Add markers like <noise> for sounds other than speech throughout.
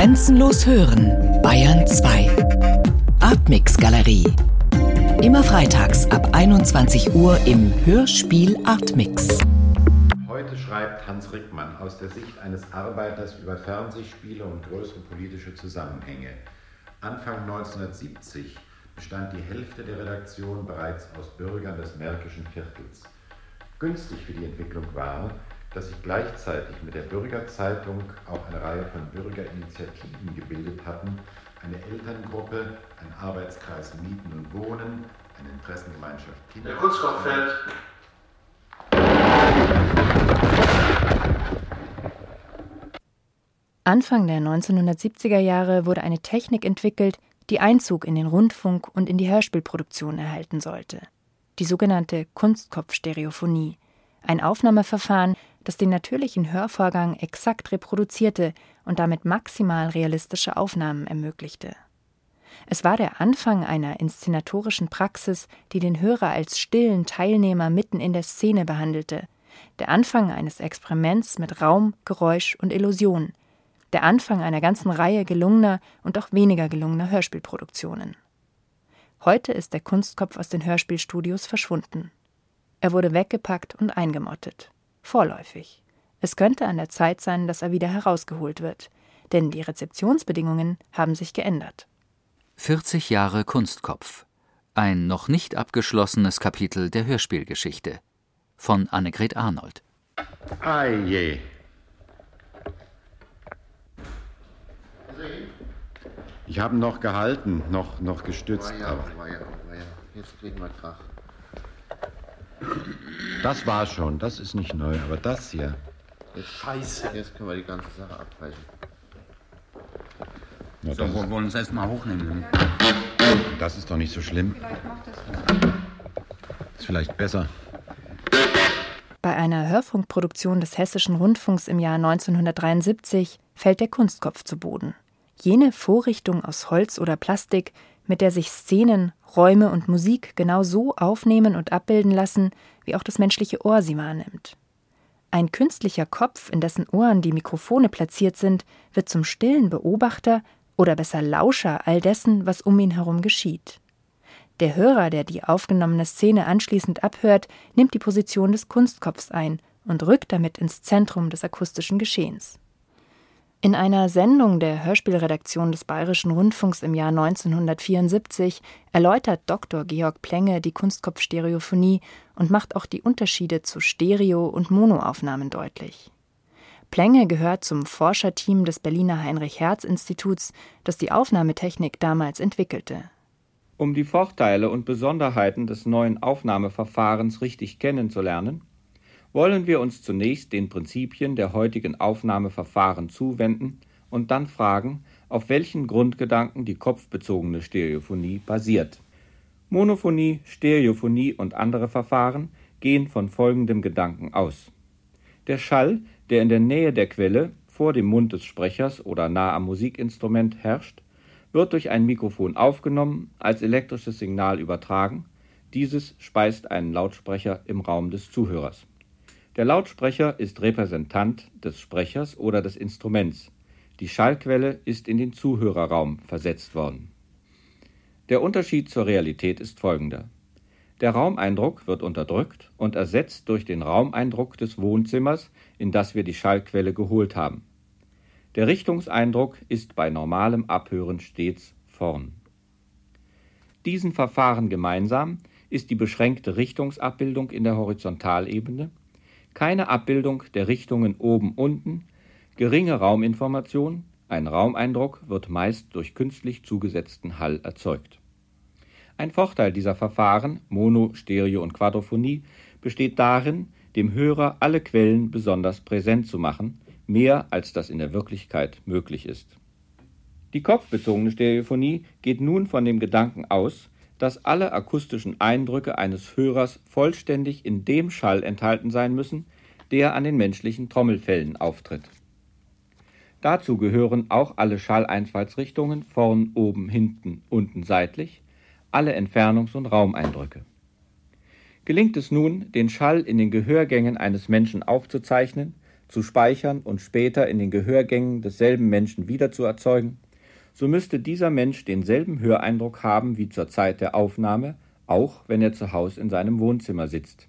Grenzenlos hören, Bayern 2. Artmix Galerie. Immer freitags ab 21 Uhr im Hörspiel Artmix. Heute schreibt Hans Rickmann aus der Sicht eines Arbeiters über Fernsehspiele und größere politische Zusammenhänge. Anfang 1970 bestand die Hälfte der Redaktion bereits aus Bürgern des Märkischen Viertels. Günstig für die Entwicklung war, dass sich gleichzeitig mit der Bürgerzeitung auch eine Reihe von Bürgerinitiativen gebildet hatten, eine Elterngruppe, ein Arbeitskreis Mieten und Wohnen, eine Interessengemeinschaft Kinder. Der Kunstkopf fällt. Anfang der 1970er Jahre wurde eine Technik entwickelt, die Einzug in den Rundfunk und in die Hörspielproduktion erhalten sollte. Die sogenannte Kunstkopfstereophonie. Ein Aufnahmeverfahren, das den natürlichen Hörvorgang exakt reproduzierte und damit maximal realistische Aufnahmen ermöglichte. Es war der Anfang einer inszenatorischen Praxis, die den Hörer als stillen Teilnehmer mitten in der Szene behandelte, der Anfang eines Experiments mit Raum, Geräusch und Illusion, der Anfang einer ganzen Reihe gelungener und auch weniger gelungener Hörspielproduktionen. Heute ist der Kunstkopf aus den Hörspielstudios verschwunden. Er wurde weggepackt und eingemottet. Vorläufig. Es könnte an der Zeit sein, dass er wieder herausgeholt wird, denn die Rezeptionsbedingungen haben sich geändert. 40 Jahre Kunstkopf. Ein noch nicht abgeschlossenes Kapitel der Hörspielgeschichte. Von Annegret Arnold. Je. Ich habe noch gehalten, noch, noch gestützt. Ja, ja, ja. Jetzt kriegen wir Krach. Das war schon, das ist nicht neu, aber das hier. Jetzt, Scheiße. Jetzt können wir die ganze Sache abbrechen. Na, So, das, wir wollen uns erstmal hochnehmen. das ist doch nicht so schlimm. Ist vielleicht besser. Bei einer Hörfunkproduktion des Hessischen Rundfunks im Jahr 1973 fällt der Kunstkopf zu Boden. Jene Vorrichtung aus Holz oder Plastik, mit der sich Szenen, Räume und Musik genau so aufnehmen und abbilden lassen, wie auch das menschliche Ohr sie wahrnimmt. Ein künstlicher Kopf, in dessen Ohren die Mikrofone platziert sind, wird zum stillen Beobachter oder besser Lauscher all dessen, was um ihn herum geschieht. Der Hörer, der die aufgenommene Szene anschließend abhört, nimmt die Position des Kunstkopfs ein und rückt damit ins Zentrum des akustischen Geschehens. In einer Sendung der Hörspielredaktion des Bayerischen Rundfunks im Jahr 1974 erläutert Dr. Georg Plenge die Kunstkopfstereophonie und macht auch die Unterschiede zu Stereo- und Monoaufnahmen deutlich. Plenge gehört zum Forscherteam des Berliner Heinrich-Hertz-Instituts, das die Aufnahmetechnik damals entwickelte. Um die Vorteile und Besonderheiten des neuen Aufnahmeverfahrens richtig kennenzulernen, wollen wir uns zunächst den Prinzipien der heutigen Aufnahmeverfahren zuwenden und dann fragen, auf welchen Grundgedanken die kopfbezogene Stereophonie basiert. Monophonie, Stereophonie und andere Verfahren gehen von folgendem Gedanken aus. Der Schall, der in der Nähe der Quelle, vor dem Mund des Sprechers oder nah am Musikinstrument herrscht, wird durch ein Mikrofon aufgenommen, als elektrisches Signal übertragen. Dieses speist einen Lautsprecher im Raum des Zuhörers. Der Lautsprecher ist Repräsentant des Sprechers oder des Instruments. Die Schallquelle ist in den Zuhörerraum versetzt worden. Der Unterschied zur Realität ist folgender. Der Raumeindruck wird unterdrückt und ersetzt durch den Raumeindruck des Wohnzimmers, in das wir die Schallquelle geholt haben. Der Richtungseindruck ist bei normalem Abhören stets vorn. Diesen Verfahren gemeinsam ist die beschränkte Richtungsabbildung in der Horizontalebene, keine Abbildung der Richtungen oben unten, geringe Rauminformation, ein Raumeindruck wird meist durch künstlich zugesetzten Hall erzeugt. Ein Vorteil dieser Verfahren, Mono, Stereo und Quadrophonie, besteht darin, dem Hörer alle Quellen besonders präsent zu machen, mehr als das in der Wirklichkeit möglich ist. Die kopfbezogene Stereophonie geht nun von dem Gedanken aus, dass alle akustischen Eindrücke eines Hörers vollständig in dem Schall enthalten sein müssen, der an den menschlichen Trommelfellen auftritt. Dazu gehören auch alle Schalleinfallsrichtungen vorn, oben, hinten, unten, seitlich, alle Entfernungs- und Raumeindrücke. Gelingt es nun, den Schall in den Gehörgängen eines Menschen aufzuzeichnen, zu speichern und später in den Gehörgängen desselben Menschen wieder zu erzeugen, so müsste dieser Mensch denselben Höreindruck haben wie zur Zeit der Aufnahme, auch wenn er zu Hause in seinem Wohnzimmer sitzt.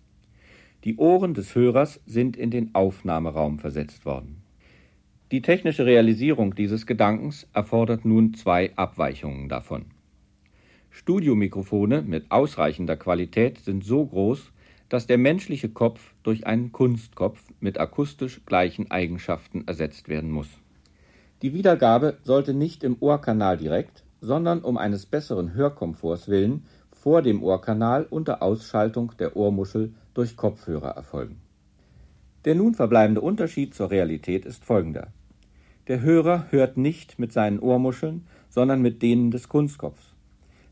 Die Ohren des Hörers sind in den Aufnahmeraum versetzt worden. Die technische Realisierung dieses Gedankens erfordert nun zwei Abweichungen davon. Studiomikrofone mit ausreichender Qualität sind so groß, dass der menschliche Kopf durch einen Kunstkopf mit akustisch gleichen Eigenschaften ersetzt werden muss. Die Wiedergabe sollte nicht im Ohrkanal direkt, sondern um eines besseren Hörkomforts willen vor dem Ohrkanal unter Ausschaltung der Ohrmuschel durch Kopfhörer erfolgen. Der nun verbleibende Unterschied zur Realität ist folgender. Der Hörer hört nicht mit seinen Ohrmuscheln, sondern mit denen des Kunstkopfs.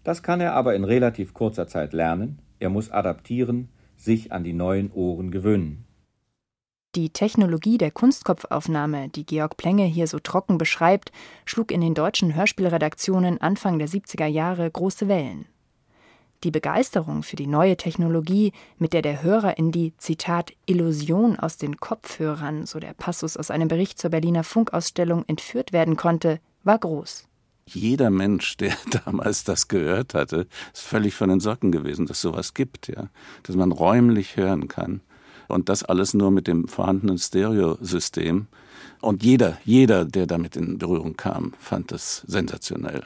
Das kann er aber in relativ kurzer Zeit lernen, er muss adaptieren, sich an die neuen Ohren gewöhnen. Die Technologie der Kunstkopfaufnahme, die Georg Plenge hier so trocken beschreibt, schlug in den deutschen Hörspielredaktionen Anfang der 70er Jahre große Wellen. Die Begeisterung für die neue Technologie, mit der der Hörer in die Zitat Illusion aus den Kopfhörern, so der Passus aus einem Bericht zur Berliner Funkausstellung, entführt werden konnte, war groß. Jeder Mensch, der <laughs> damals das gehört hatte, ist völlig von den Socken gewesen, dass sowas gibt, ja, dass man räumlich hören kann und das alles nur mit dem vorhandenen Stereosystem. Und jeder, jeder, der damit in Berührung kam, fand das sensationell.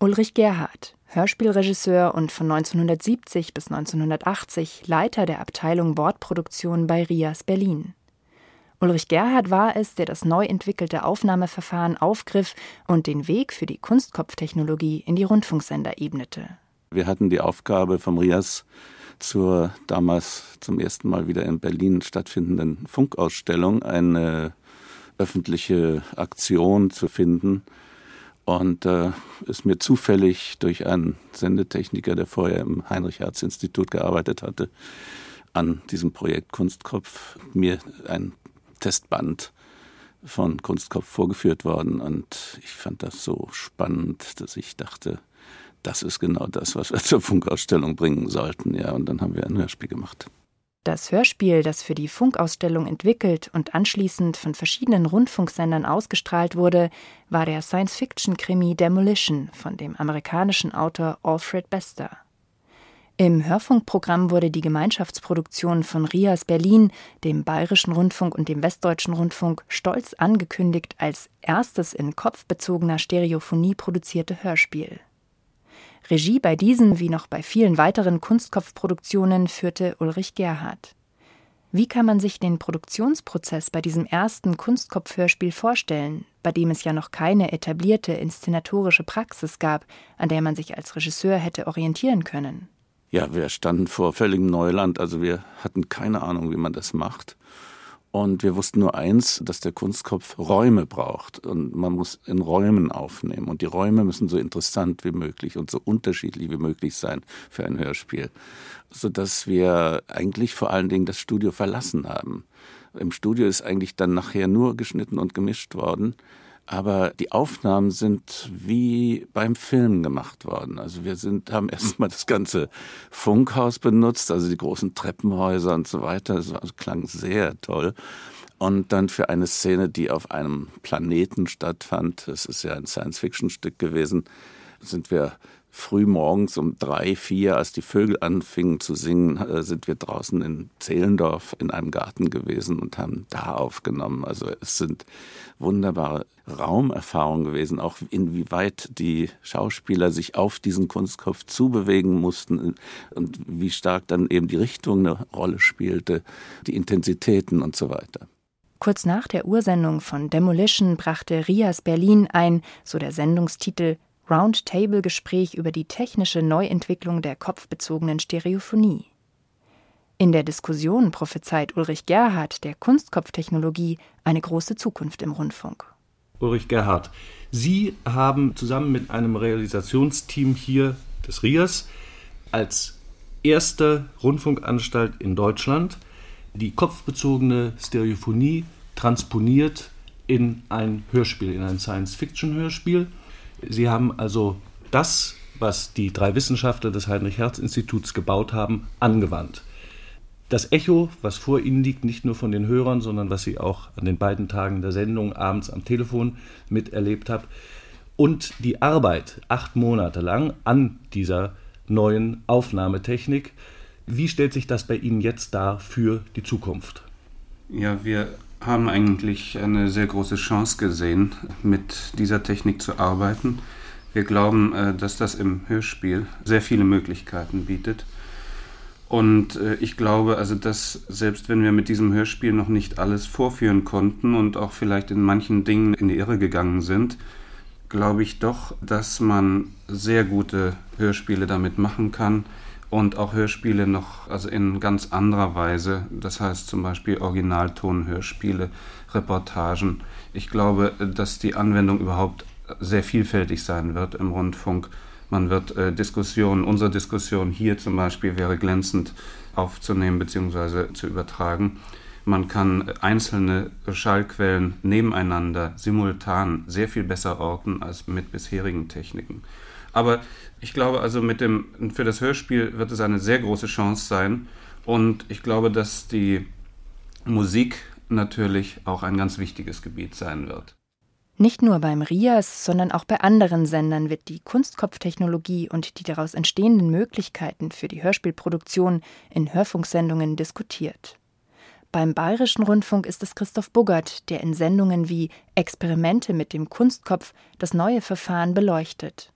Ulrich Gerhardt, Hörspielregisseur und von 1970 bis 1980 Leiter der Abteilung Wortproduktion bei Rias Berlin. Ulrich Gerhard war es, der das neu entwickelte Aufnahmeverfahren aufgriff und den Weg für die Kunstkopftechnologie in die Rundfunksender ebnete. Wir hatten die Aufgabe vom RIAS zur damals zum ersten Mal wieder in Berlin stattfindenden Funkausstellung eine öffentliche Aktion zu finden. Und äh, ist mir zufällig durch einen Sendetechniker, der vorher im Heinrich-Herz-Institut gearbeitet hatte, an diesem Projekt Kunstkopf mir ein Testband von Kunstkopf vorgeführt worden und ich fand das so spannend, dass ich dachte, das ist genau das, was wir <laughs> zur Funkausstellung bringen sollten. Ja, und dann haben wir ein Hörspiel gemacht. Das Hörspiel, das für die Funkausstellung entwickelt und anschließend von verschiedenen Rundfunksendern ausgestrahlt wurde, war der Science-Fiction-Krimi Demolition von dem amerikanischen Autor Alfred Bester. Im Hörfunkprogramm wurde die Gemeinschaftsproduktion von RIAS Berlin, dem Bayerischen Rundfunk und dem Westdeutschen Rundfunk stolz angekündigt als erstes in kopfbezogener Stereophonie produzierte Hörspiel. Regie bei diesen wie noch bei vielen weiteren Kunstkopfproduktionen führte Ulrich Gerhardt. Wie kann man sich den Produktionsprozess bei diesem ersten Kunstkopfhörspiel vorstellen, bei dem es ja noch keine etablierte inszenatorische Praxis gab, an der man sich als Regisseur hätte orientieren können? ja, wir standen vor völligem Neuland. Also wir hatten keine Ahnung, wie man das macht. Und wir wussten nur eins, dass der Kunstkopf Räume braucht. Und man muss in Räumen aufnehmen. Und die Räume müssen so interessant wie möglich und so unterschiedlich wie möglich sein für ein Hörspiel. Sodass wir eigentlich vor allen Dingen das Studio verlassen haben. Im Studio ist eigentlich dann nachher nur geschnitten und gemischt worden. Aber die Aufnahmen sind wie beim Film gemacht worden. Also wir sind, haben <laughs> erstmal das ganze Funkhaus benutzt, also die großen Treppenhäuser und so weiter. Das klang sehr toll. Und dann für eine Szene, die auf einem Planeten stattfand, das ist ja ein Science-Fiction-Stück gewesen, sind wir früh morgens um drei, vier, als die Vögel anfingen zu singen, äh, sind wir draußen in Zehlendorf in einem Garten gewesen und haben da aufgenommen. Also es sind wunderbare Raumerfahrungen gewesen, auch inwieweit die Schauspieler sich auf diesen Kunstkopf zubewegen mussten und wie stark dann eben die Richtung eine Rolle spielte, die Intensitäten und so weiter. Kurz nach der Ursendung von Demolition brachte Rias Berlin ein, so der Sendungstitel, Roundtable-Gespräch über die technische Neuentwicklung der kopfbezogenen Stereophonie. In der Diskussion prophezeit Ulrich Gerhardt der Kunstkopftechnologie eine große Zukunft im Rundfunk. Ulrich Gerhardt, Sie haben zusammen mit einem Realisationsteam hier des RIAS als erste Rundfunkanstalt in Deutschland die kopfbezogene Stereophonie transponiert in ein Hörspiel, in ein Science-Fiction-Hörspiel. Sie haben also das, was die drei Wissenschaftler des Heinrich-Herz-Instituts gebaut haben, angewandt. Das Echo, was vor Ihnen liegt, nicht nur von den Hörern, sondern was Sie auch an den beiden Tagen der Sendung abends am Telefon miterlebt haben. Und die Arbeit acht Monate lang an dieser neuen Aufnahmetechnik. Wie stellt sich das bei Ihnen jetzt dar für die Zukunft? Ja, wir haben eigentlich eine sehr große Chance gesehen, mit dieser Technik zu arbeiten. Wir glauben, äh, dass das im Hörspiel sehr viele Möglichkeiten bietet. Und äh, ich glaube, also dass selbst wenn wir mit diesem Hörspiel noch nicht alles vorführen konnten und auch vielleicht in manchen Dingen in die Irre gegangen sind, glaube ich doch, dass man sehr gute Hörspiele damit machen kann und auch Hörspiele noch also in ganz anderer Weise, das heißt zum Beispiel Originaltonhörspiele, Reportagen. Ich glaube, dass die Anwendung überhaupt sehr vielfältig sein wird im Rundfunk man wird äh, Diskussionen, unsere Diskussion hier zum Beispiel wäre glänzend aufzunehmen bzw. zu übertragen. Man kann einzelne Schallquellen nebeneinander simultan sehr viel besser orten als mit bisherigen Techniken. Aber ich glaube also, mit dem, für das Hörspiel wird es eine sehr große Chance sein. Und ich glaube, dass die Musik natürlich auch ein ganz wichtiges Gebiet sein wird. Nicht nur beim RIAS, sondern auch bei anderen Sendern wird die Kunstkopftechnologie und die daraus entstehenden Möglichkeiten für die Hörspielproduktion in Hörfunksendungen diskutiert. Beim Bayerischen Rundfunk ist es Christoph Buggert, der in Sendungen wie Experimente mit dem Kunstkopf das neue Verfahren beleuchtet.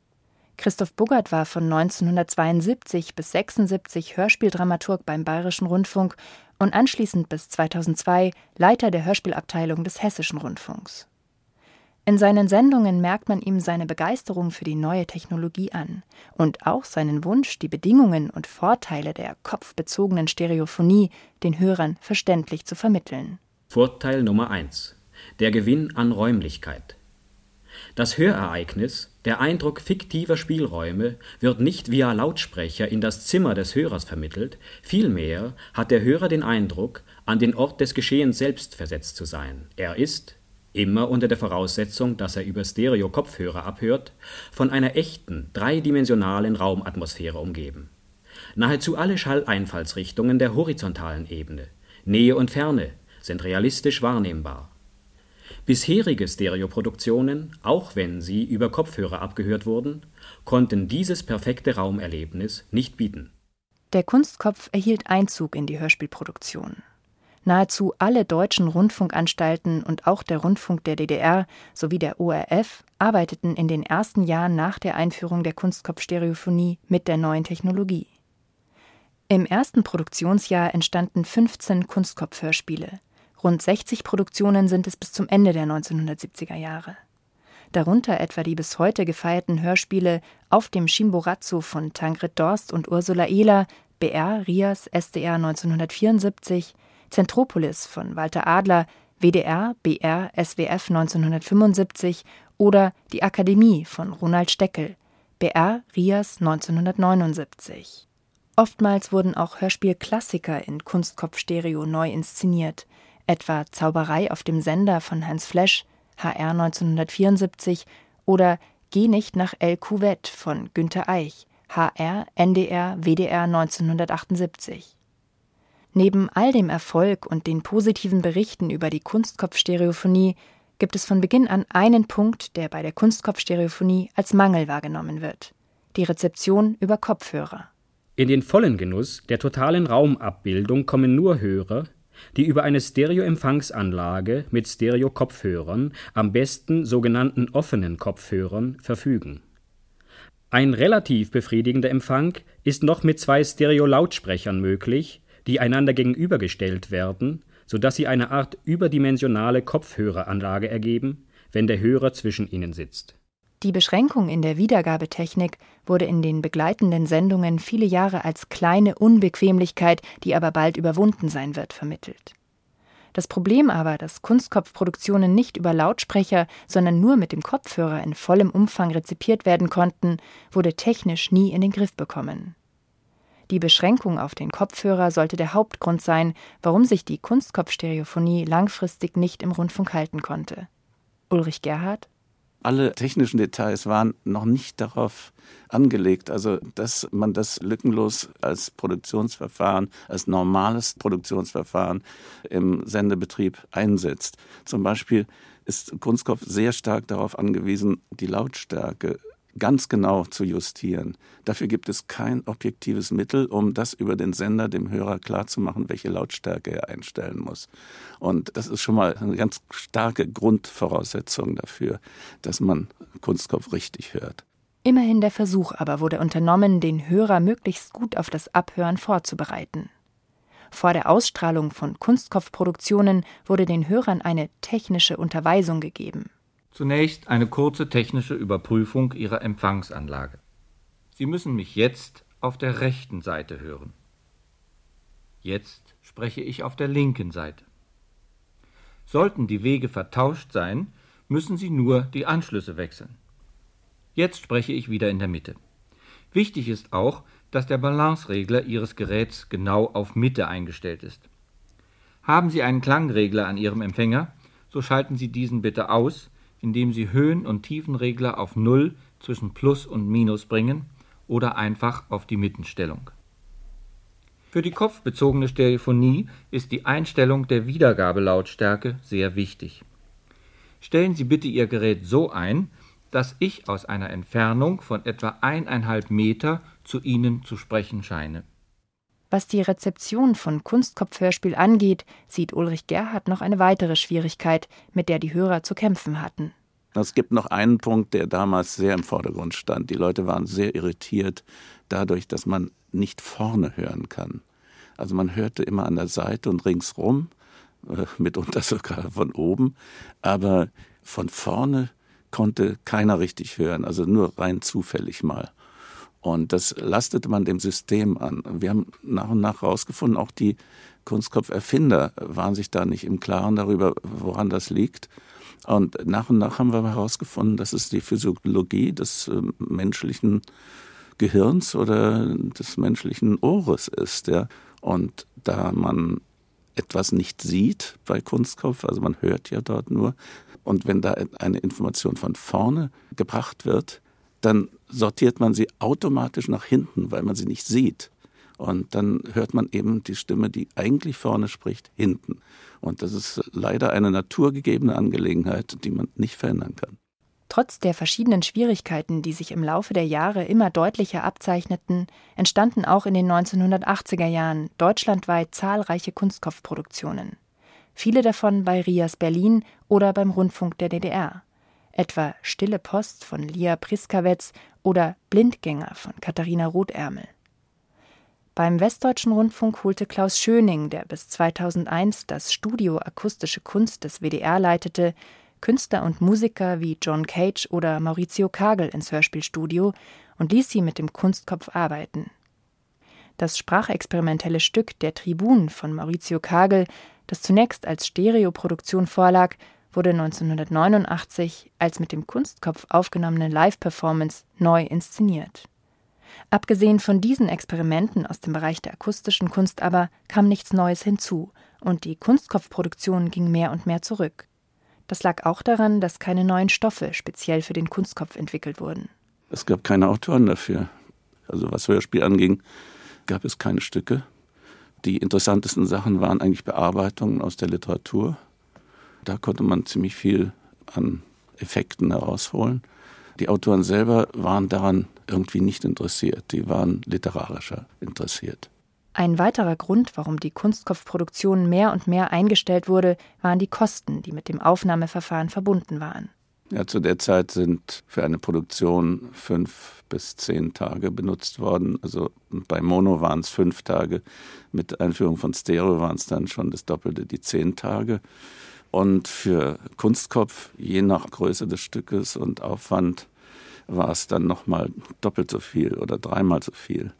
Christoph Buggert war von 1972 bis 76 Hörspieldramaturg beim Bayerischen Rundfunk und anschließend bis 2002 Leiter der Hörspielabteilung des Hessischen Rundfunks. In seinen Sendungen merkt man ihm seine Begeisterung für die neue Technologie an und auch seinen Wunsch, die Bedingungen und Vorteile der kopfbezogenen Stereophonie den Hörern verständlich zu vermitteln. Vorteil Nummer 1. Der Gewinn an Räumlichkeit. Das Hörereignis, der Eindruck fiktiver Spielräume, wird nicht via Lautsprecher in das Zimmer des Hörers vermittelt, vielmehr hat der Hörer den Eindruck, an den Ort des Geschehens selbst versetzt zu sein. Er ist, immer unter der Voraussetzung, dass er über Stereo-Kopfhörer abhört, von einer echten, dreidimensionalen Raumatmosphäre umgeben. Nahezu alle Schalleinfallsrichtungen der horizontalen Ebene, Nähe und Ferne, sind realistisch wahrnehmbar. Bisherige Stereoproduktionen, auch wenn sie über Kopfhörer abgehört wurden, konnten dieses perfekte Raumerlebnis nicht bieten. Der Kunstkopf erhielt Einzug in die Hörspielproduktion. Nahezu alle deutschen Rundfunkanstalten und auch der Rundfunk der DDR sowie der ORF arbeiteten in den ersten Jahren nach der Einführung der Kunstkopfstereophonie mit der neuen Technologie. Im ersten Produktionsjahr entstanden 15 Kunstkopfhörspiele. Rund 60 Produktionen sind es bis zum Ende der 1970er Jahre. Darunter etwa die bis heute gefeierten Hörspiele Auf dem Chimborazo von Tangrid Dorst und Ursula Ehler, BR Rias SDR 1974, Zentropolis von Walter Adler, WDR, BR, SWF 1975 oder Die Akademie von Ronald Steckel, BR, Rias 1979. Oftmals wurden auch Hörspielklassiker in Kunstkopfstereo neu inszeniert, etwa Zauberei auf dem Sender von Hans Flesch, HR 1974 oder Geh nicht nach El Cuvette von Günter Eich, HR, NDR, WDR 1978. Neben all dem Erfolg und den positiven Berichten über die Kunstkopfstereophonie gibt es von Beginn an einen Punkt, der bei der Kunstkopfstereophonie als Mangel wahrgenommen wird: die Rezeption über Kopfhörer. In den vollen Genuss der totalen Raumabbildung kommen nur Hörer, die über eine Stereoempfangsanlage mit Stereo-Kopfhörern, am besten sogenannten offenen Kopfhörern, verfügen. Ein relativ befriedigender Empfang ist noch mit zwei Stereo-Lautsprechern möglich die einander gegenübergestellt werden, so dass sie eine Art überdimensionale Kopfhöreranlage ergeben, wenn der Hörer zwischen ihnen sitzt. Die Beschränkung in der Wiedergabetechnik wurde in den begleitenden Sendungen viele Jahre als kleine Unbequemlichkeit, die aber bald überwunden sein wird, vermittelt. Das Problem aber, dass Kunstkopfproduktionen nicht über Lautsprecher, sondern nur mit dem Kopfhörer in vollem Umfang rezipiert werden konnten, wurde technisch nie in den Griff bekommen. Die Beschränkung auf den Kopfhörer sollte der Hauptgrund sein, warum sich die Kunstkopfstereophonie langfristig nicht im Rundfunk halten konnte. Ulrich Gerhard Alle technischen Details waren noch nicht darauf angelegt, also dass man das lückenlos als Produktionsverfahren, als normales Produktionsverfahren im Sendebetrieb einsetzt. Zum Beispiel ist Kunstkopf sehr stark darauf angewiesen, die Lautstärke ganz genau zu justieren. Dafür gibt es kein objektives Mittel, um das über den Sender dem Hörer klarzumachen, welche Lautstärke er einstellen muss. Und das ist schon mal eine ganz starke Grundvoraussetzung dafür, dass man Kunstkopf richtig hört. Immerhin der Versuch aber wurde unternommen, den Hörer möglichst gut auf das Abhören vorzubereiten. Vor der Ausstrahlung von Kunstkopfproduktionen wurde den Hörern eine technische Unterweisung gegeben. Zunächst eine kurze technische Überprüfung Ihrer Empfangsanlage. Sie müssen mich jetzt auf der rechten Seite hören. Jetzt spreche ich auf der linken Seite. Sollten die Wege vertauscht sein, müssen Sie nur die Anschlüsse wechseln. Jetzt spreche ich wieder in der Mitte. Wichtig ist auch, dass der Balanceregler Ihres Geräts genau auf Mitte eingestellt ist. Haben Sie einen Klangregler an Ihrem Empfänger, so schalten Sie diesen bitte aus, indem Sie Höhen- und Tiefenregler auf Null zwischen Plus und Minus bringen oder einfach auf die Mittenstellung. Für die kopfbezogene Stereophonie ist die Einstellung der Wiedergabelautstärke sehr wichtig. Stellen Sie bitte Ihr Gerät so ein, dass ich aus einer Entfernung von etwa eineinhalb Meter zu Ihnen zu sprechen scheine. Was die Rezeption von Kunstkopfhörspiel angeht, sieht Ulrich Gerhard noch eine weitere Schwierigkeit, mit der die Hörer zu kämpfen hatten. Es gibt noch einen Punkt, der damals sehr im Vordergrund stand. Die Leute waren sehr irritiert dadurch, dass man nicht vorne hören kann. Also man hörte immer an der Seite und ringsrum, äh, mitunter <laughs> sogar von oben, aber von vorne konnte keiner richtig hören, also nur rein zufällig mal. Und das lastete man dem System an. Wir haben nach und nach herausgefunden, auch die Kunstkopferfinder waren sich da nicht im Klaren darüber, woran das liegt. Und nach und nach haben wir herausgefunden, dass es die Physiologie des äh, menschlichen Gehirns oder des menschlichen Ohres ist. Ja. Und da man etwas nicht sieht bei Kunstkopf, also man hört ja dort nur, und wenn da eine Information von vorne gebracht wird, dann sortiert man sie automatisch nach hinten, weil man sie nicht sieht. Und dann hört man eben die Stimme, die eigentlich vorne spricht, hinten. Und das ist leider eine naturgegebene Angelegenheit, die man nicht verändern kann. Trotz der verschiedenen Schwierigkeiten, die sich im Laufe der Jahre immer deutlicher abzeichneten, entstanden auch in den 1980er Jahren deutschlandweit zahlreiche Kunstkopfproduktionen. Viele davon bei Rias Berlin oder beim Rundfunk der DDR etwa Stille Post von Lia Priskawetz oder Blindgänger von Katharina Rothärmel. Beim Westdeutschen Rundfunk holte Klaus Schöning, der bis 2001 das Studio Akustische Kunst des WDR leitete, Künstler und Musiker wie John Cage oder Maurizio Kagel ins Hörspielstudio und ließ sie mit dem Kunstkopf arbeiten. Das sprachexperimentelle Stück Der Tribun von Maurizio Kagel, das zunächst als Stereoproduktion vorlag, wurde 1989 als mit dem Kunstkopf aufgenommene Live-Performance neu inszeniert. Abgesehen von diesen Experimenten aus dem Bereich der akustischen Kunst aber kam nichts Neues hinzu und die Kunstkopfproduktion ging mehr und mehr zurück. Das lag auch daran, dass keine neuen Stoffe speziell für den Kunstkopf entwickelt wurden. Es gab keine Autoren dafür. Also was Hörspiel anging, gab es keine Stücke. Die interessantesten Sachen waren eigentlich Bearbeitungen aus der Literatur da konnte man ziemlich viel an Effekten herausholen. Die Autoren selber waren daran irgendwie nicht interessiert, die waren literarischer interessiert. Ein weiterer Grund, warum die Kunstkopfproduktion mehr und mehr eingestellt wurde, waren die Kosten, die mit dem Aufnahmeverfahren verbunden waren. Ja, zu der Zeit sind für eine Produktion fünf bis zehn Tage benutzt worden. Also bei Mono waren es fünf Tage. Mit Einführung von Stereo waren es dann schon das Doppelte, die zehn Tage. Und für Kunstkopf, je nach Größe des Stückes und Aufwand, war es dann nochmal doppelt so viel oder dreimal so viel.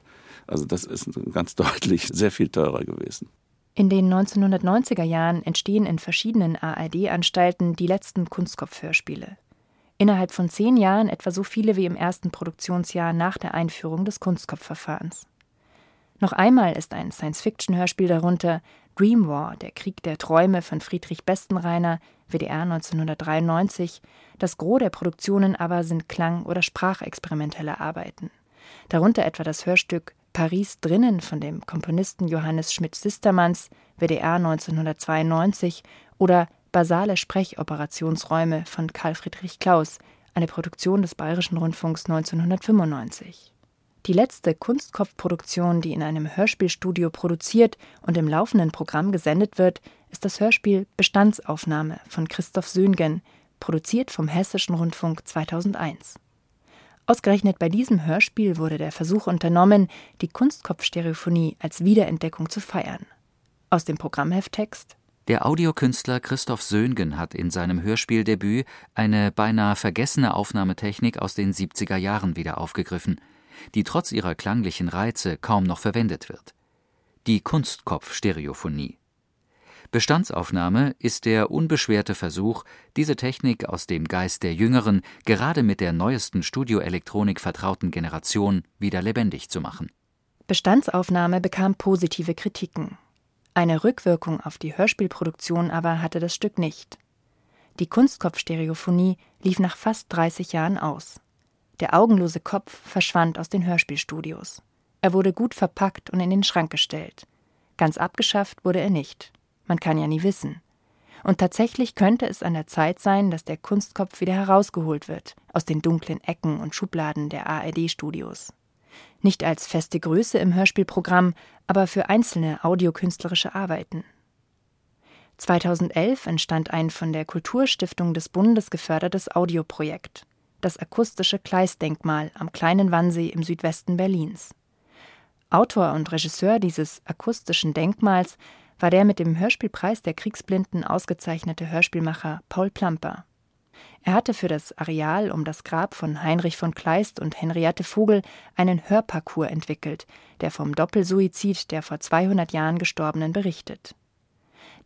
Also das ist ganz <laughs> deutlich sehr viel teurer gewesen. In den 1990er Jahren entstehen in verschiedenen ARD-Anstalten die letzten Kunstkopfhörspiele. Innerhalb von zehn Jahren etwa so viele wie im ersten Produktionsjahr nach der Einführung des Kunstkopfverfahrens. Noch einmal ist ein Science-Fiction-Hörspiel darunter, Dream War, der Krieg der Träume von Friedrich Bestenreiner, WDR 1993. Das Gros der Produktionen aber sind Klang- oder sprachexperimentelle Arbeiten. Darunter etwa das Hörstück Paris drinnen von dem Komponisten Johannes Schmidt-Sistermanns, WDR 1992 oder Basale Sprechoperationsräume von Karl Friedrich Klaus, eine Produktion des Bayerischen Rundfunks 1995. Die letzte Kunstkopfproduktion, die in einem Hörspielstudio produziert und im laufenden Programm gesendet wird, ist das Hörspiel Bestandsaufnahme von Christoph Söhngen, produziert vom Hessischen Rundfunk 2001. Ausgerechnet bei diesem Hörspiel wurde der Versuch unternommen, die Kunstkopfstereophonie als Wiederentdeckung zu feiern. Aus dem Programmhefttext der Audiokünstler Christoph Söhngen hat in seinem Hörspieldebüt eine beinahe vergessene Aufnahmetechnik aus den 70er Jahren wieder aufgegriffen, die trotz ihrer klanglichen Reize kaum noch verwendet wird. Die Kunstkopfstereophonie. Bestandsaufnahme ist der unbeschwerte Versuch, diese Technik aus dem Geist der jüngeren, gerade mit der neuesten Studioelektronik vertrauten Generation wieder lebendig zu machen. Bestandsaufnahme bekam positive Kritiken. Eine Rückwirkung auf die Hörspielproduktion aber hatte das Stück nicht. Die Kunstkopfstereophonie lief nach fast 30 Jahren aus. Der augenlose Kopf verschwand aus den Hörspielstudios. Er wurde gut verpackt und in den Schrank gestellt. Ganz abgeschafft wurde er nicht. Man kann ja nie wissen. Und tatsächlich könnte es an der Zeit sein, dass der Kunstkopf wieder herausgeholt wird aus den dunklen Ecken und Schubladen der ARD-Studios. Nicht als feste Größe im Hörspielprogramm, aber für einzelne audiokünstlerische Arbeiten. 2011 entstand ein von der Kulturstiftung des Bundes gefördertes Audioprojekt, das akustische Kleistdenkmal am Kleinen Wannsee im Südwesten Berlins. Autor und Regisseur dieses akustischen Denkmals war der mit dem Hörspielpreis der Kriegsblinden ausgezeichnete Hörspielmacher Paul Plamper. Er hatte für das Areal um das Grab von Heinrich von Kleist und Henriette Vogel einen Hörparcours entwickelt, der vom Doppelsuizid der vor 200 Jahren Gestorbenen berichtet.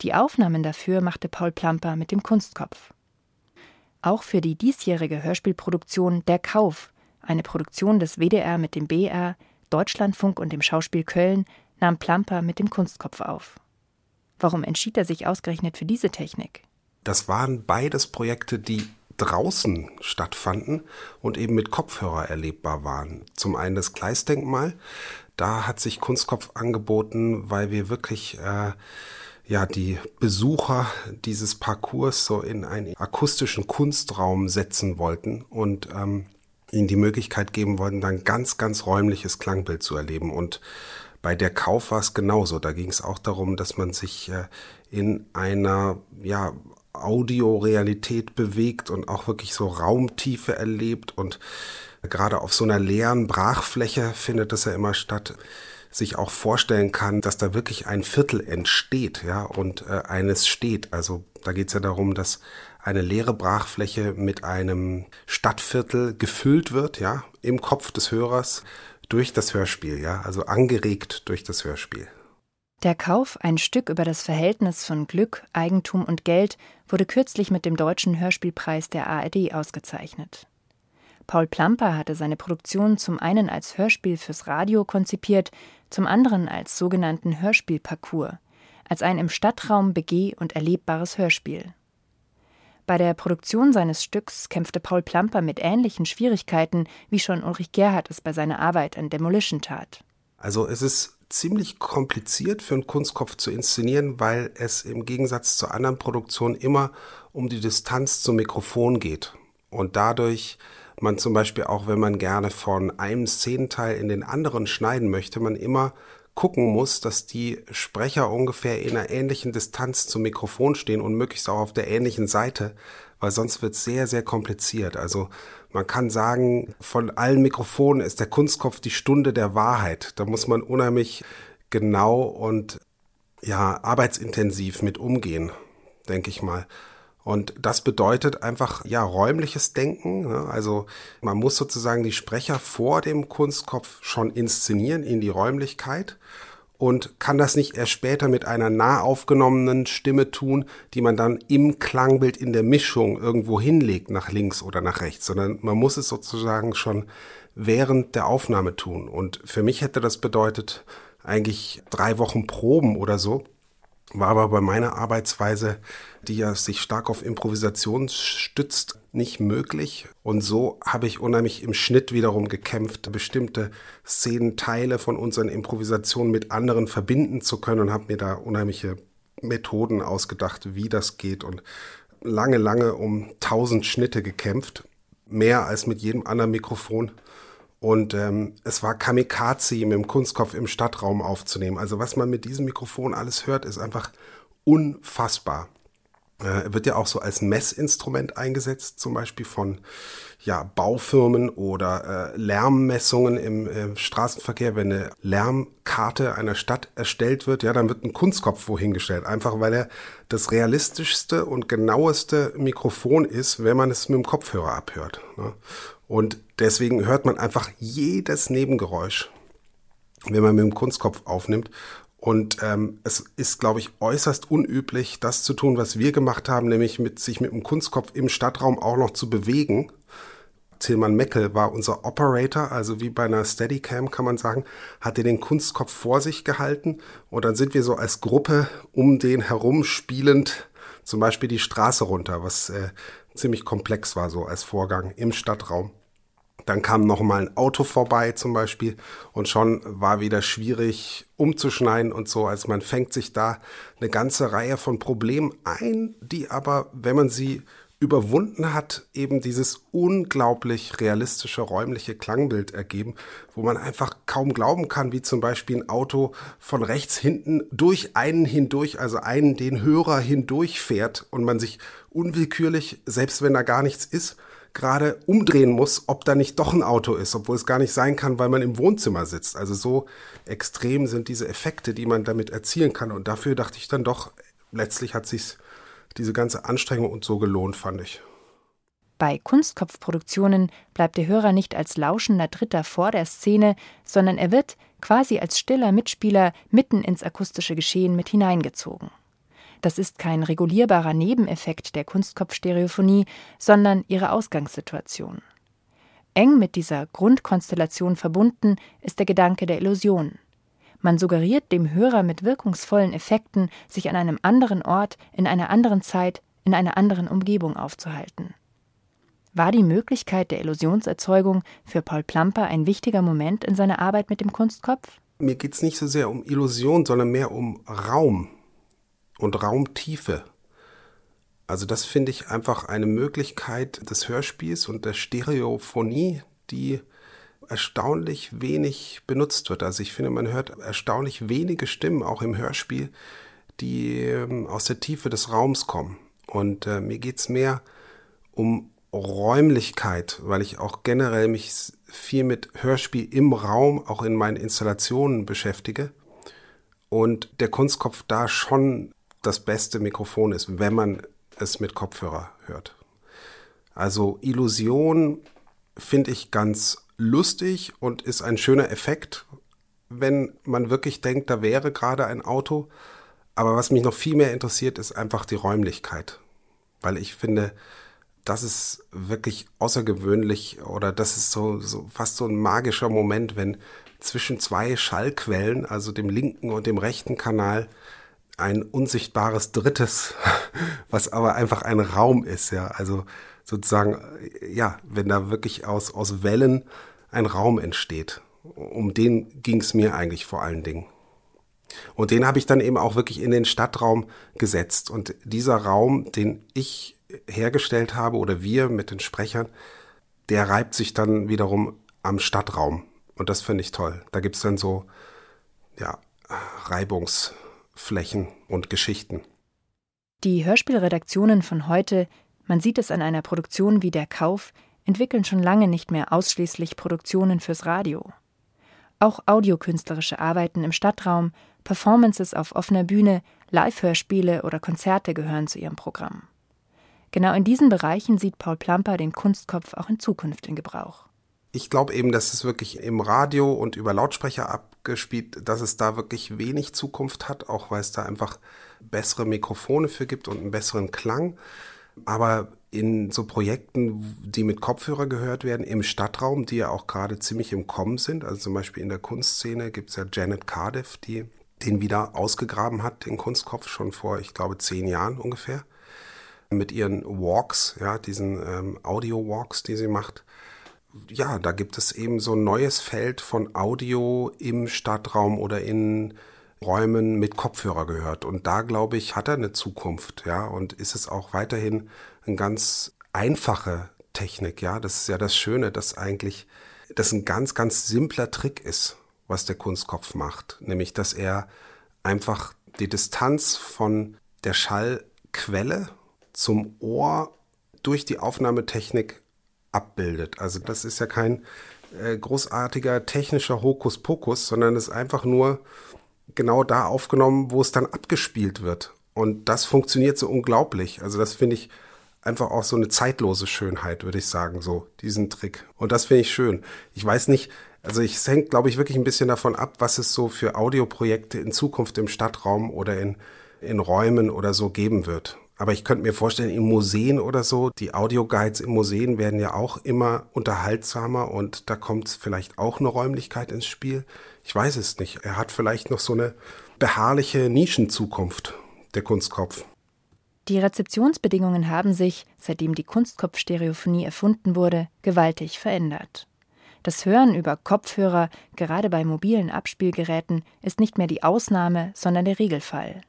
Die Aufnahmen dafür machte Paul Plamper mit dem Kunstkopf. Auch für die diesjährige Hörspielproduktion Der Kauf, eine Produktion des WDR mit dem BR, Deutschlandfunk und dem Schauspiel Köln, nahm Plamper mit dem Kunstkopf auf. Warum entschied er sich ausgerechnet für diese Technik? Das waren beides Projekte, die draußen stattfanden und eben mit Kopfhörer erlebbar waren. Zum einen das Gleisdenkmal, da hat sich Kunstkopf angeboten, weil wir wirklich äh, ja die Besucher dieses Parcours so in einen akustischen Kunstraum setzen wollten und ähm, ihnen die Möglichkeit geben wollten, dann ganz, ganz räumliches Klangbild zu erleben. Und bei der Kauf war es genauso. Da ging es auch darum, dass man sich äh, in einer ja, Audiorealität bewegt und auch wirklich so Raumtiefe erlebt und gerade auf so einer leeren Brachfläche findet es ja immer statt, sich auch vorstellen kann, dass da wirklich ein Viertel entsteht, ja, und äh, eines steht. Also da geht es ja darum, dass eine leere Brachfläche mit einem Stadtviertel gefüllt wird, ja, im Kopf des Hörers durch das Hörspiel, ja, also angeregt durch das Hörspiel. Der Kauf, ein Stück über das Verhältnis von Glück, Eigentum und Geld, wurde kürzlich mit dem Deutschen Hörspielpreis der ARD ausgezeichnet. Paul Plamper hatte seine Produktion zum einen als Hörspiel fürs Radio konzipiert, zum anderen als sogenannten Hörspielparcours, als ein im Stadtraum begeh- und erlebbares Hörspiel. Bei der Produktion seines Stücks kämpfte Paul Plamper mit ähnlichen Schwierigkeiten, wie schon Ulrich Gerhardt es bei seiner Arbeit an Demolition tat. Also es ist ziemlich kompliziert für einen Kunstkopf zu inszenieren, weil es im Gegensatz zu anderen Produktionen immer um die Distanz zum Mikrofon geht. Und dadurch man zum Beispiel auch, wenn man gerne von einem Szenenteil in den anderen schneiden möchte, man immer gucken muss, dass die Sprecher ungefähr in einer ähnlichen Distanz zum Mikrofon stehen und möglichst auch auf der ähnlichen Seite, weil sonst wird es sehr, sehr kompliziert. Also man kann sagen, von allen Mikrofonen ist der Kunstkopf die Stunde der Wahrheit. Da muss man unheimlich genau und ja, arbeitsintensiv mit umgehen, denke ich mal. Und das bedeutet einfach, ja, räumliches Denken. Ne? Also man muss sozusagen die Sprecher vor dem Kunstkopf schon inszenieren in die Räumlichkeit und kann das nicht erst später mit einer nah aufgenommenen Stimme tun, die man dann im Klangbild in der Mischung irgendwo hinlegt, nach links oder nach rechts, sondern man muss es sozusagen schon während der Aufnahme tun. Und für mich hätte das bedeutet eigentlich drei Wochen Proben oder so, war aber bei meiner Arbeitsweise, die ja sich stark auf Improvisation stützt, nicht möglich. Und so habe ich unheimlich im Schnitt wiederum gekämpft, bestimmte Szenenteile von unseren Improvisationen mit anderen verbinden zu können und habe mir da unheimliche Methoden ausgedacht, wie das geht und lange, lange um tausend Schnitte gekämpft. Mehr als mit jedem anderen Mikrofon. Und ähm, es war Kamikaze, mit dem Kunstkopf im Stadtraum aufzunehmen. Also was man mit diesem Mikrofon alles hört, ist einfach unfassbar. Äh, wird ja auch so als Messinstrument eingesetzt, zum Beispiel von ja, Baufirmen oder äh, Lärmmessungen im äh, Straßenverkehr. Wenn eine Lärmkarte einer Stadt erstellt wird, ja, dann wird ein Kunstkopf wohingestellt. Einfach weil er das realistischste und genaueste Mikrofon ist, wenn man es mit dem Kopfhörer abhört. Ne? Und deswegen hört man einfach jedes Nebengeräusch, wenn man mit dem Kunstkopf aufnimmt. Und ähm, es ist, glaube ich, äußerst unüblich, das zu tun, was wir gemacht haben, nämlich mit sich mit dem Kunstkopf im Stadtraum auch noch zu bewegen. Tilman Meckel war unser Operator, also wie bei einer Steadicam kann man sagen, hat er den Kunstkopf vor sich gehalten und dann sind wir so als Gruppe um den herum spielend zum Beispiel die Straße runter, was äh, ziemlich komplex war so als Vorgang im Stadtraum. Dann kam noch mal ein Auto vorbei zum Beispiel und schon war wieder schwierig umzuschneiden und so. Also man fängt sich da eine ganze Reihe von Problemen ein, die aber, wenn man sie überwunden hat, eben dieses unglaublich realistische räumliche Klangbild ergeben, wo man einfach kaum glauben kann, wie zum Beispiel ein Auto von rechts hinten durch einen hindurch, also einen den Hörer hindurch fährt und man sich unwillkürlich, selbst wenn da gar nichts ist, gerade umdrehen muss, ob da nicht doch ein Auto ist, obwohl es gar nicht sein kann, weil man im Wohnzimmer sitzt. Also so extrem sind diese Effekte, die man damit erzielen kann. Und dafür dachte ich dann doch, letztlich hat sich diese ganze Anstrengung und so gelohnt, fand ich. Bei Kunstkopfproduktionen bleibt der Hörer nicht als lauschender Dritter vor der Szene, sondern er wird quasi als stiller Mitspieler mitten ins akustische Geschehen mit hineingezogen. Das ist kein regulierbarer Nebeneffekt der Kunstkopfstereophonie, sondern ihre Ausgangssituation. Eng mit dieser Grundkonstellation verbunden ist der Gedanke der Illusion. Man suggeriert dem Hörer mit wirkungsvollen Effekten, sich an einem anderen Ort, in einer anderen Zeit, in einer anderen Umgebung aufzuhalten. War die Möglichkeit der Illusionserzeugung für Paul Plamper ein wichtiger Moment in seiner Arbeit mit dem Kunstkopf? Mir geht es nicht so sehr um Illusion, sondern mehr um Raum und Raumtiefe. Also das finde ich einfach eine Möglichkeit des Hörspiels und der Stereophonie, die erstaunlich wenig benutzt wird. Also ich finde, man hört erstaunlich wenige Stimmen auch im Hörspiel, die ähm, aus der Tiefe des Raums kommen. Und äh, mir geht es mehr um Räumlichkeit, weil ich auch generell mich viel mit Hörspiel im Raum, auch in meinen Installationen beschäftige. Und der Kunstkopf da schon das beste Mikrofon ist, wenn man es mit Kopfhörer hört. Also Illusion finde ich ganz lustig und ist ein schöner Effekt, wenn man wirklich denkt, da wäre gerade ein Auto. Aber was mich noch viel mehr interessiert, ist einfach die Räumlichkeit. Weil ich finde, das ist wirklich außergewöhnlich oder das ist so, so fast so ein magischer Moment, wenn zwischen zwei Schallquellen, also dem linken und dem rechten Kanal, ein unsichtbares Drittes, <laughs> was aber einfach ein Raum ist, ja. Also sozusagen, ja, wenn da wirklich aus, aus Wellen ein Raum entsteht. Um den ging es mir eigentlich vor allen Dingen. Und den habe ich dann eben auch wirklich in den Stadtraum gesetzt. Und dieser Raum, den ich hergestellt habe oder wir mit den Sprechern, der reibt sich dann wiederum am Stadtraum. Und das finde ich toll. Da gibt es dann so, ja, Reibungsflächen und Geschichten. Die Hörspielredaktionen von heute, man sieht es an einer Produktion wie Der Kauf, entwickeln schon lange nicht mehr ausschließlich Produktionen fürs Radio. Auch audiokünstlerische Arbeiten im Stadtraum, Performances auf offener Bühne, Live-Hörspiele oder Konzerte gehören zu ihrem Programm. Genau in diesen Bereichen sieht Paul Plamper den Kunstkopf auch in Zukunft in Gebrauch. Ich glaube eben, dass es wirklich im Radio und über Lautsprecher abgespielt, dass es da wirklich wenig Zukunft hat, auch weil es da einfach bessere Mikrofone für gibt und einen besseren Klang. Aber in so Projekten, die mit Kopfhörer gehört werden, im Stadtraum, die ja auch gerade ziemlich im Kommen sind, also zum Beispiel in der Kunstszene gibt es ja Janet Cardiff, die den wieder ausgegraben hat, den Kunstkopf, schon vor, ich glaube, zehn Jahren ungefähr. Mit ihren Walks, ja, diesen ähm, Audio-Walks, die sie macht. Ja, da gibt es eben so ein neues Feld von Audio im Stadtraum oder in Räumen mit Kopfhörer gehört. Und da, glaube ich, hat er eine Zukunft, ja, und ist es auch weiterhin eine ganz einfache Technik, ja. Das ist ja das Schöne, dass eigentlich das ein ganz, ganz simpler Trick ist, was der Kunstkopf macht. Nämlich, dass er einfach die Distanz von der Schallquelle zum Ohr durch die Aufnahmetechnik abbildet. Also das ist ja kein äh, großartiger technischer Hokuspokus, sondern ist einfach nur genau da aufgenommen, wo es dann abgespielt wird. Und das funktioniert so unglaublich. Also das finde ich einfach auch so eine zeitlose Schönheit, würde ich sagen, so diesen Trick. Und das finde ich schön. Ich weiß nicht, also es hängt, glaube ich, wirklich ein bisschen davon ab, was es so für Audioprojekte in Zukunft im Stadtraum oder in, in Räumen oder so geben wird. Aber ich könnte mir vorstellen, in Museen oder so, die Audioguides in Museen werden ja auch immer unterhaltsamer und da kommt vielleicht auch eine Räumlichkeit ins Spiel. Ich weiß es nicht. Er hat vielleicht noch so eine beharrliche Nischenzukunft, der Kunstkopf. Die Rezeptionsbedingungen haben sich, seitdem die Kunstkopfstereophonie erfunden wurde, gewaltig verändert. Das Hören über Kopfhörer, gerade bei mobilen Abspielgeräten, ist nicht mehr die Ausnahme, sondern der Regelfall.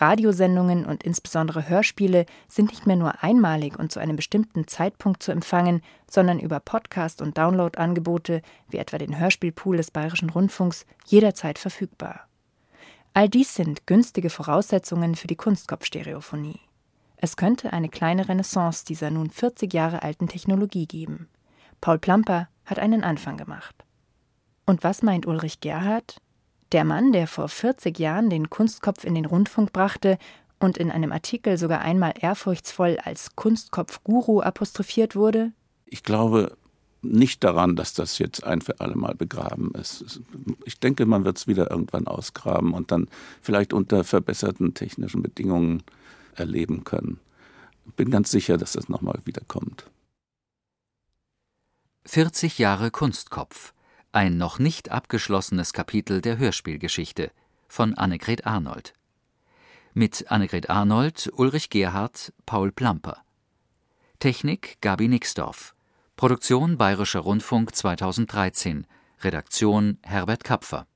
Radiosendungen und insbesondere Hörspiele sind nicht mehr nur einmalig und zu einem bestimmten Zeitpunkt zu empfangen, sondern über Podcast- und Download-Angebote, wie etwa den Hörspielpool des Bayerischen Rundfunks, jederzeit verfügbar. All dies sind günstige Voraussetzungen für die Kunstkopfstereophonie. Es könnte eine kleine Renaissance dieser nun 40 Jahre alten Technologie geben. Paul Plamper hat einen Anfang gemacht. Und was meint Ulrich Gerhard? Der Mann, der vor 40 Jahren den Kunstkopf in den Rundfunk brachte und in einem Artikel sogar einmal ehrfurchtsvoll als Kunstkopf-Guru apostrophiert wurde? Ich glaube, nicht daran, dass das jetzt ein für alle Mal begraben ist. Ich denke, man wird es wieder irgendwann ausgraben und dann vielleicht unter verbesserten technischen Bedingungen erleben können. Bin ganz sicher, dass das nochmal wiederkommt. 40 Jahre Kunstkopf. Ein noch nicht abgeschlossenes Kapitel der Hörspielgeschichte von Annegret Arnold. Mit Annegret Arnold, Ulrich Gerhardt, Paul Plamper. Technik Gabi Nixdorf. Produktion Bayerischer Rundfunk 2013. Redaktion Herbert Kapfer